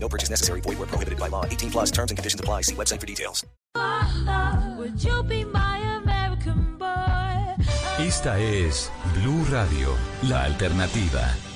No purchase necessary. Void where prohibited by law. 18 plus terms and conditions apply. See website for details. Esta es Blue Radio, la alternativa.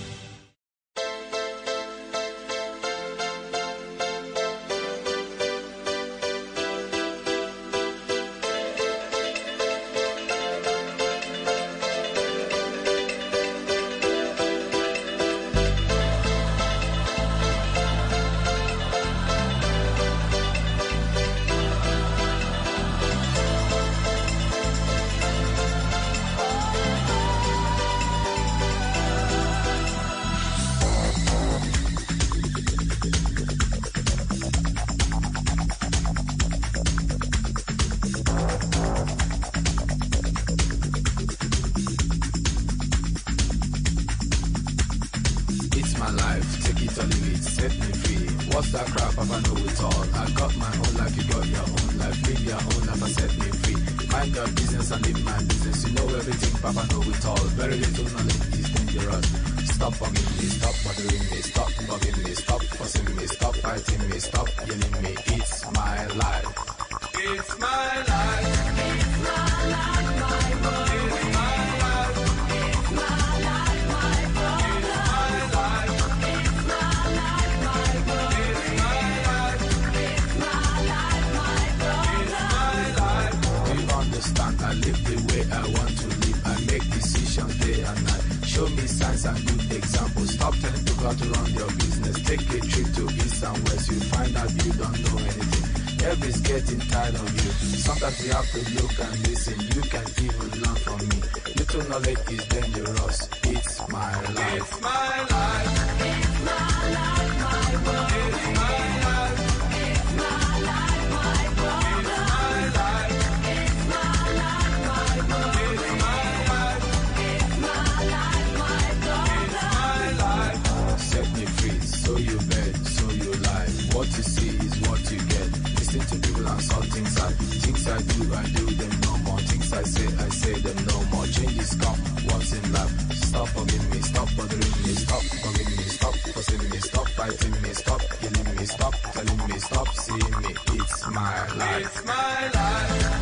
Find out you don't know anything. Everybody's getting tired of you. Sometimes you have to look and listen. You can even learn from me. Little knowledge is dangerous. It's my life. It's my life. It's my life, my boy. It's my life. Things I things I do, I do them no more. Things I say, I say them no more. Changes come once in life. Stop bugging me, stop bothering me, stop bugging me, stop fussing me, stop fighting me, stop killing me, stop telling me, stop seeing me. It's my life. It's my life.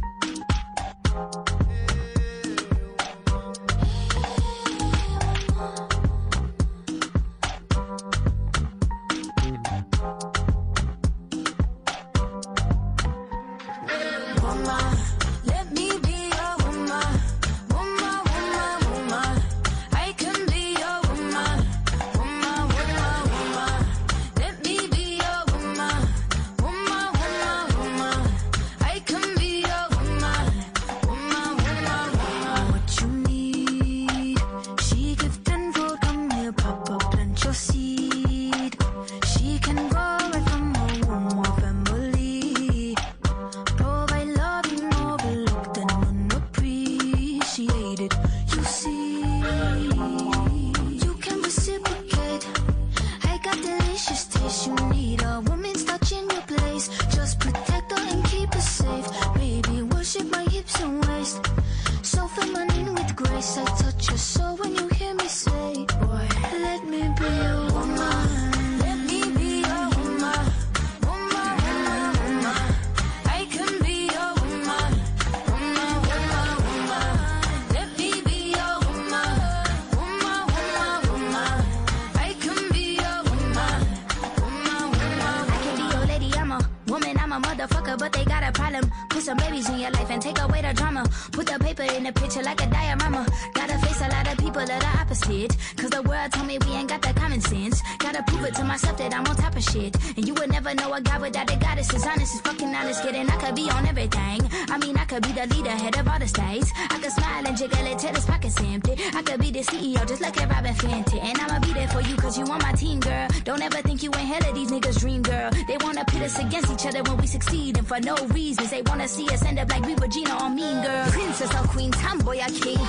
shit. And you would never know a guy without a goddess. As honest as fucking honest, kidding. I could be on everything. I mean, I could be the leader, head of all the states. I could smile and jiggle it till his pockets empty. I could be the CEO, just like at Robyn Fenty. And I'ma be there for you, cause you on my team, girl. Don't ever think you ain't hell of these niggas' dream, girl. They wanna pit us against each other when we succeed. And for no reasons, they wanna see us end up like we Regina or Mean Girl. Princess or Queen, Tomboy or King.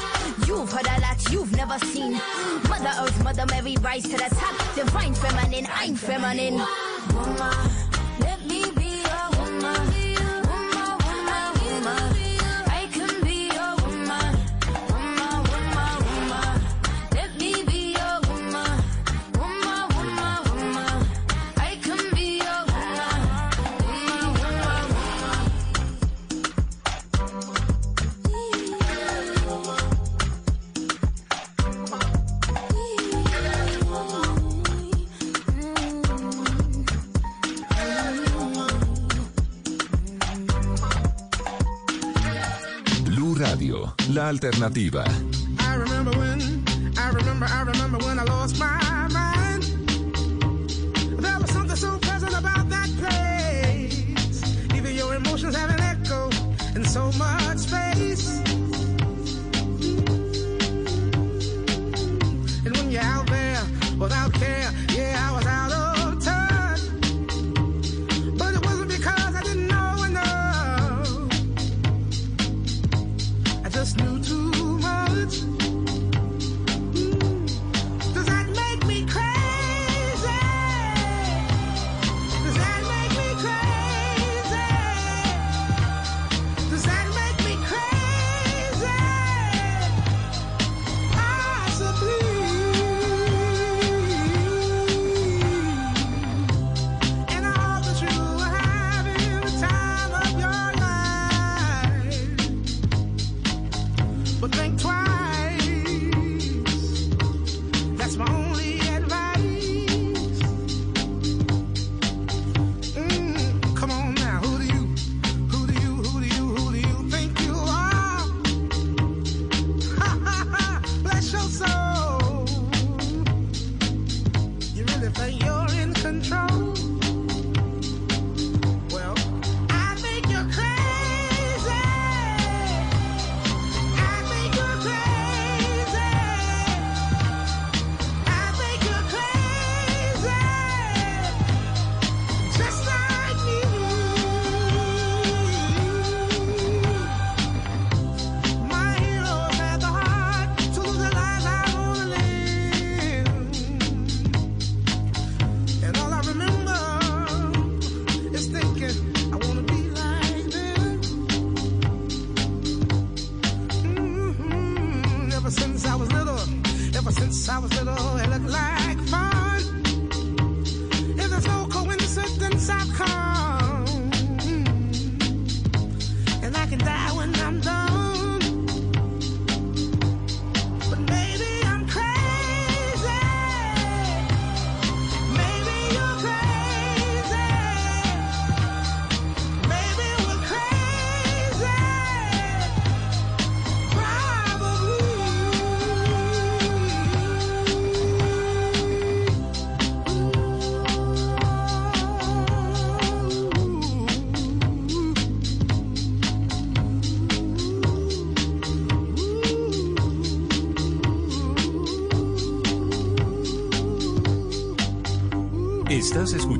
You've heard a lot you've never seen. Mother Earth, Mother Mary, rise to the top. Divine feminine, I'm feminine woman alternativa.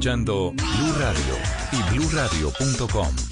escuchando Blue Radio y BlueRadio.com.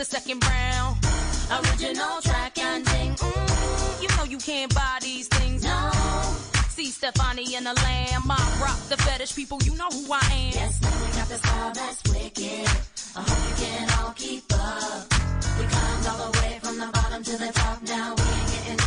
the second round. Original track and ding. Mm, you know you can't buy these things. No. See Stefani and the Lamb. I rock the fetish people. You know who I am. Yes, now we got the style that's wicked. I hope you can all keep up. We climbed all the way from the bottom to the top. Now we ain't getting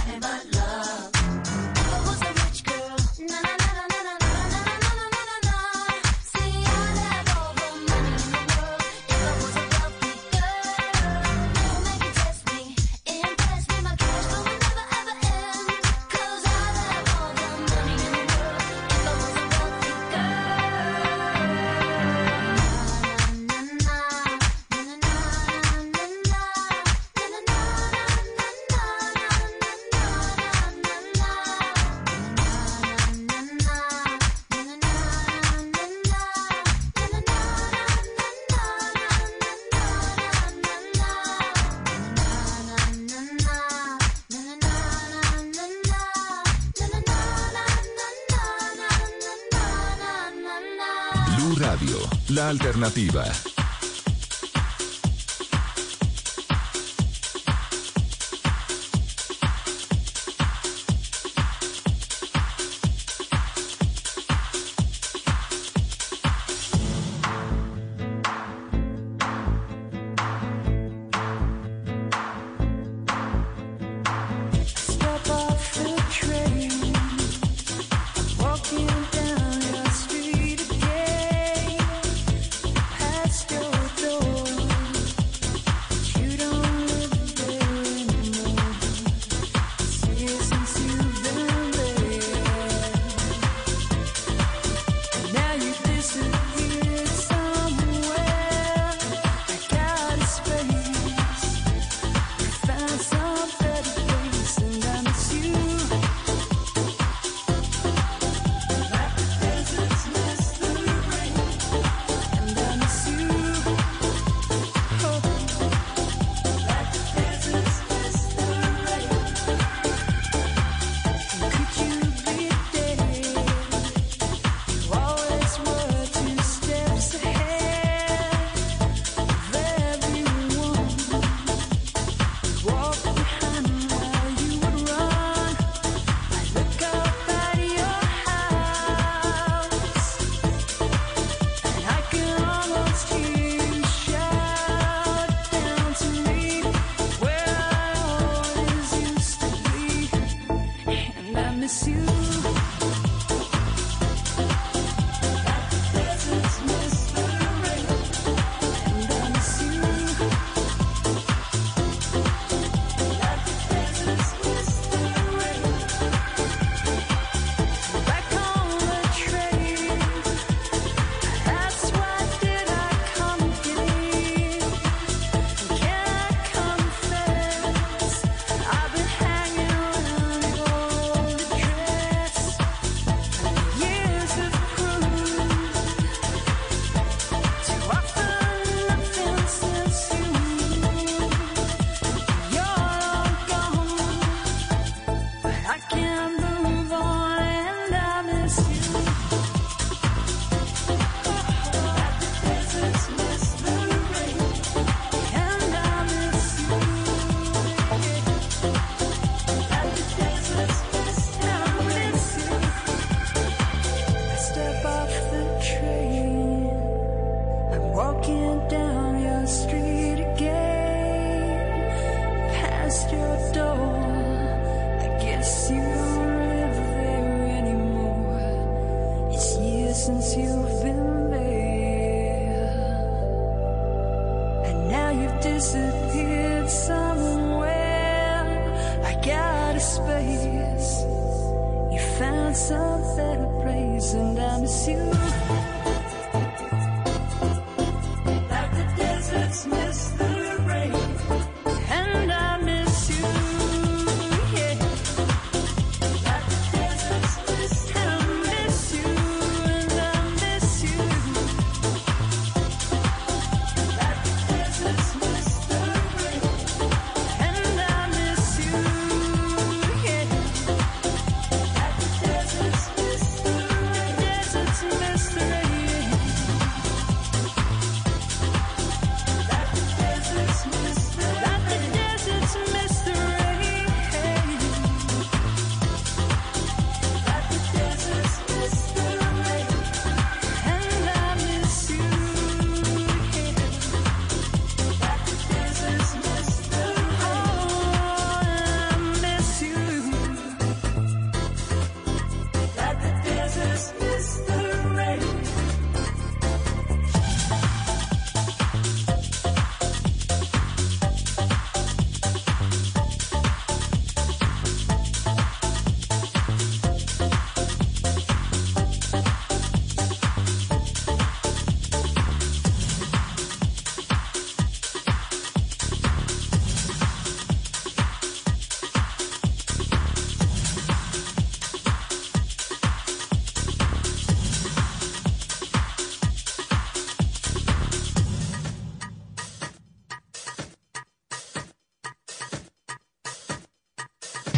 Alternativa.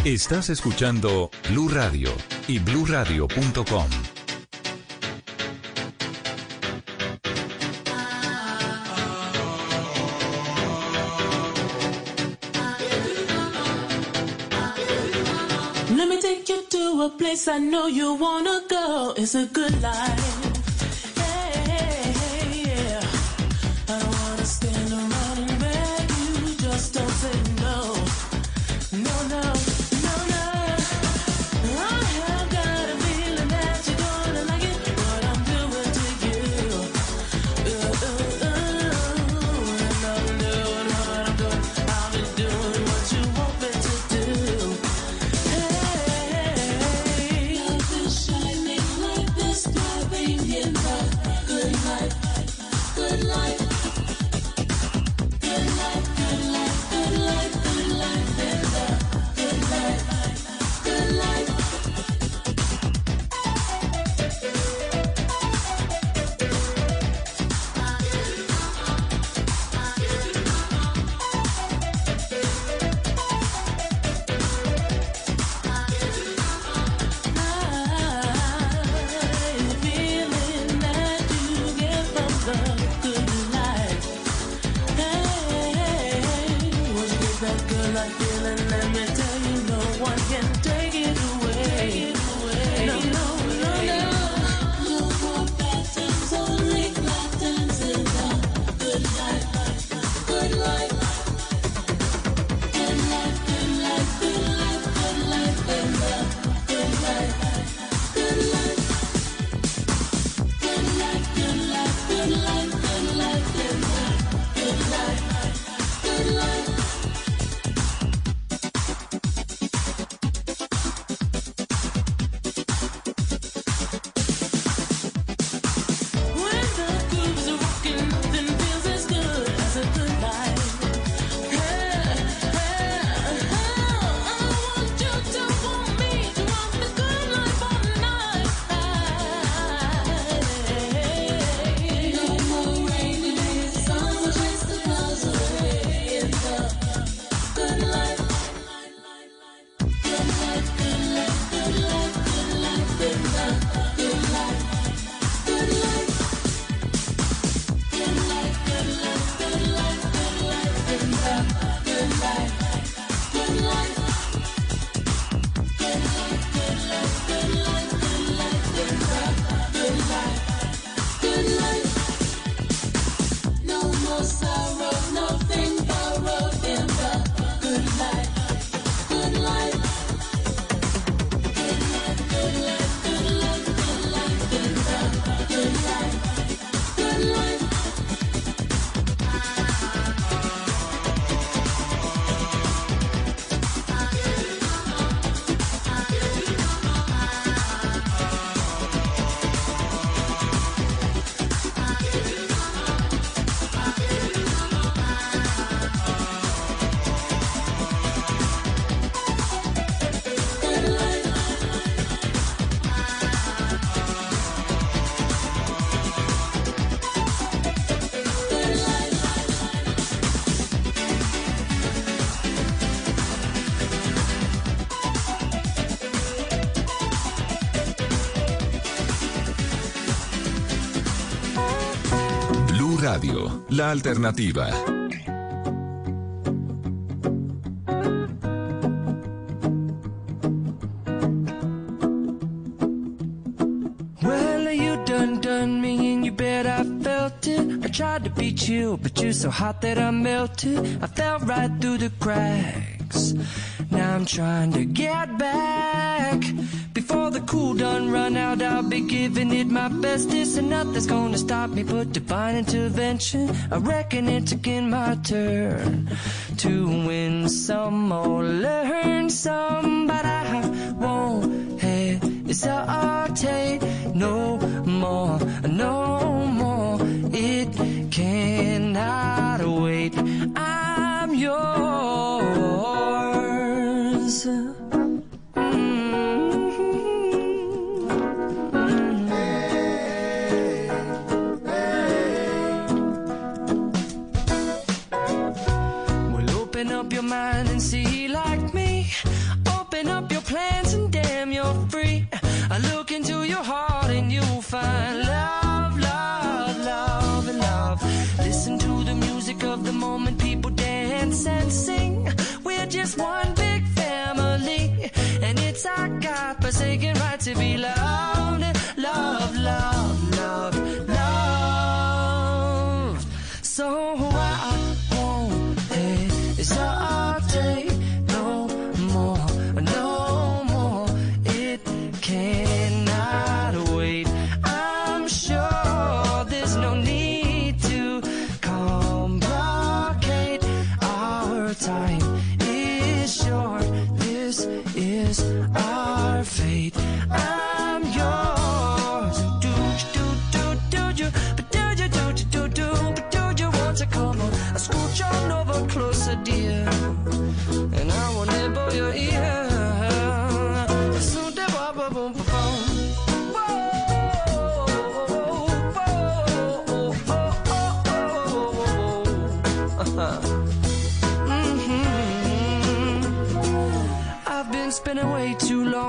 Estás escuchando Blue Radio y bluradio.com. Let me take you to a place I know you wanna go. It's a good life. Alternativa. Well, you done done me and you bet I felt it. I tried to beat you, but you're so hot that I melted. I nothing's gonna stop me but divine intervention. I reckon it's again my turn to win some or learn some, mind and see like me. Open up your plans and damn, you're free. I look into your heart and you'll find love, love, love, and love. Listen to the music of the moment, people dance and sing. We're just one big family, and it's our God-forsaken right to be loved, love, love, love,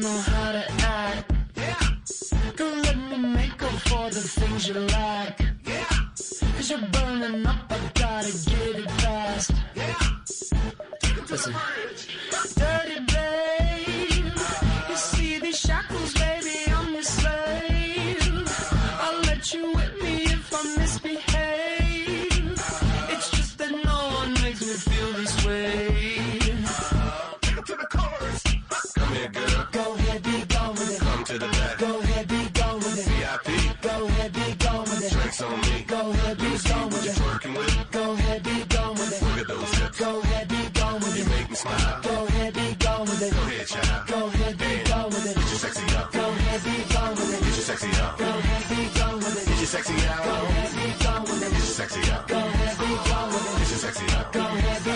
don't know how to act. Yeah. Don't let me make up for the things you lack. Like. Yeah. Cause you're burning up, I gotta get it fast. Yeah. Listen. sexy out. Go ahead, be with it. It's sexy out. Go ahead, go, with it. It's your sexy out. Go ahead,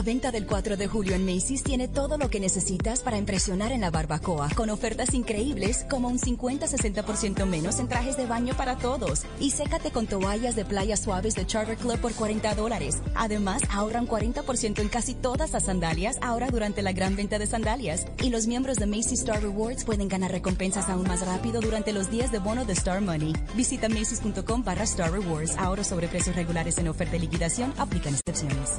La venta del 4 de julio en Macy's tiene todo lo que necesitas para impresionar en la barbacoa, con ofertas increíbles como un 50-60% menos en trajes de baño para todos. Y sécate con toallas de playa suaves de Charter Club por 40 dólares. Además, ahorran 40% en casi todas las sandalias ahora durante la gran venta de sandalias. Y los miembros de Macy's Star Rewards pueden ganar recompensas aún más rápido durante los días de bono de Star Money. Visita macy's.com barra Star Rewards. Ahora sobre precios regulares en oferta y liquidación. Aplican excepciones.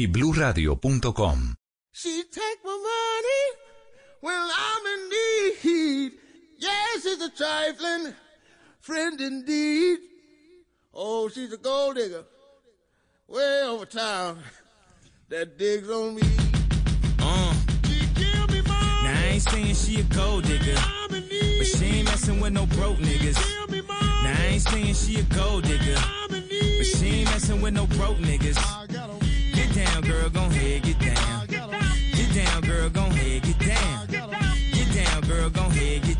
y bluradio.com. She take my money when I'm in need. Yes, she's a trifling friend indeed. Oh, she's a gold digger way over town that digs on me. Uh. Now I ain't saying she a gold digger, but she ain't messing with no broke niggas. Now I ain't saying she a gold digger, but she ain't messing with no broke niggas. Down, girl, gon' head, get down. Get down, girl, gon' head, get down. Get down, girl, gon' head, get down.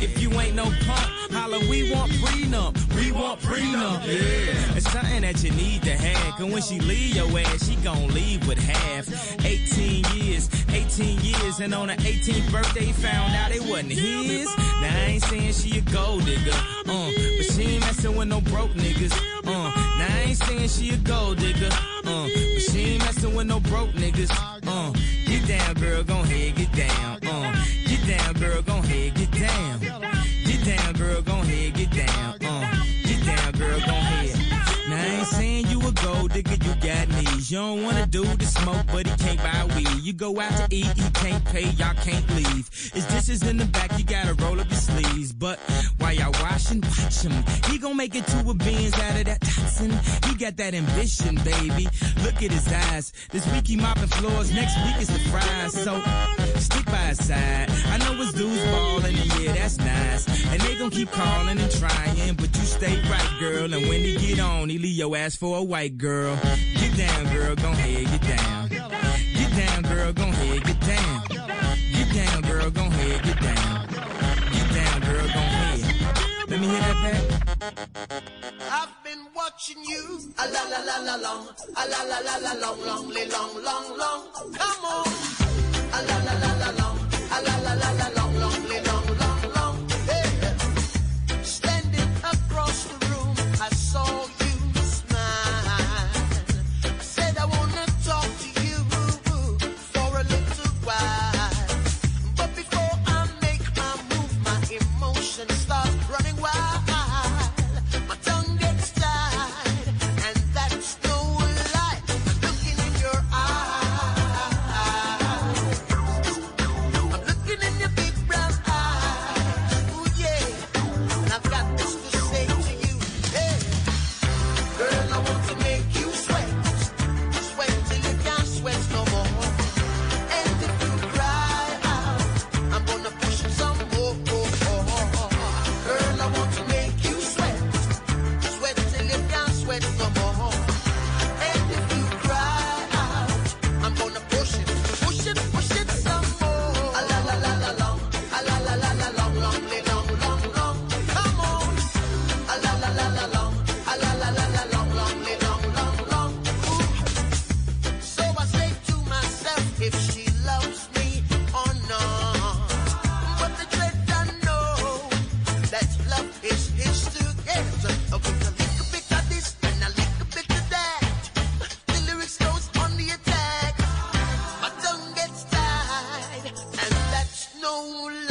If you ain't no punk, holla, we want prenup. We want prenup. Yeah. It's something that you need to have. Cause when she leave your ass, she gon' leave with half. 18 years, 18 years, and on her 18th birthday, found out it wasn't his. Now I ain't saying she a gold digger, uh, but she ain't messing with no broke niggas. Uh, now I ain't saying she a gold digger, uh, but she ain't messing with no broke niggas. Uh, get down, girl, gon' head, get down. Uh, get down, girl, gon' head, get down. Get down, girl, gon' head, get down. Uh, get down, girl, gon' head. Now I ain't saying you a gold digger, you got knees. You don't wanna do the smoke, but he can't buy weed. You go out to eat, he can't pay, y'all can't leave. His dishes in the back, you gotta roll up your sleeves. But watch him. He gon' make it to a Benz out of that Datsun. He got that ambition, baby. Look at his eyes. This week he mopping floors, next week is the fries. So stick by his side. I know his dudes ballin', and yeah, that's nice. And they gon' keep calling and trying, but you stay right, girl. And when he get on, he leave your ass for a white girl. Get down, girl, gon' head, get down. Get I've been watching you. A la la la la long. A la la la la long, long, long, long, long. Come on. A la la la la long. A la la la la long, القول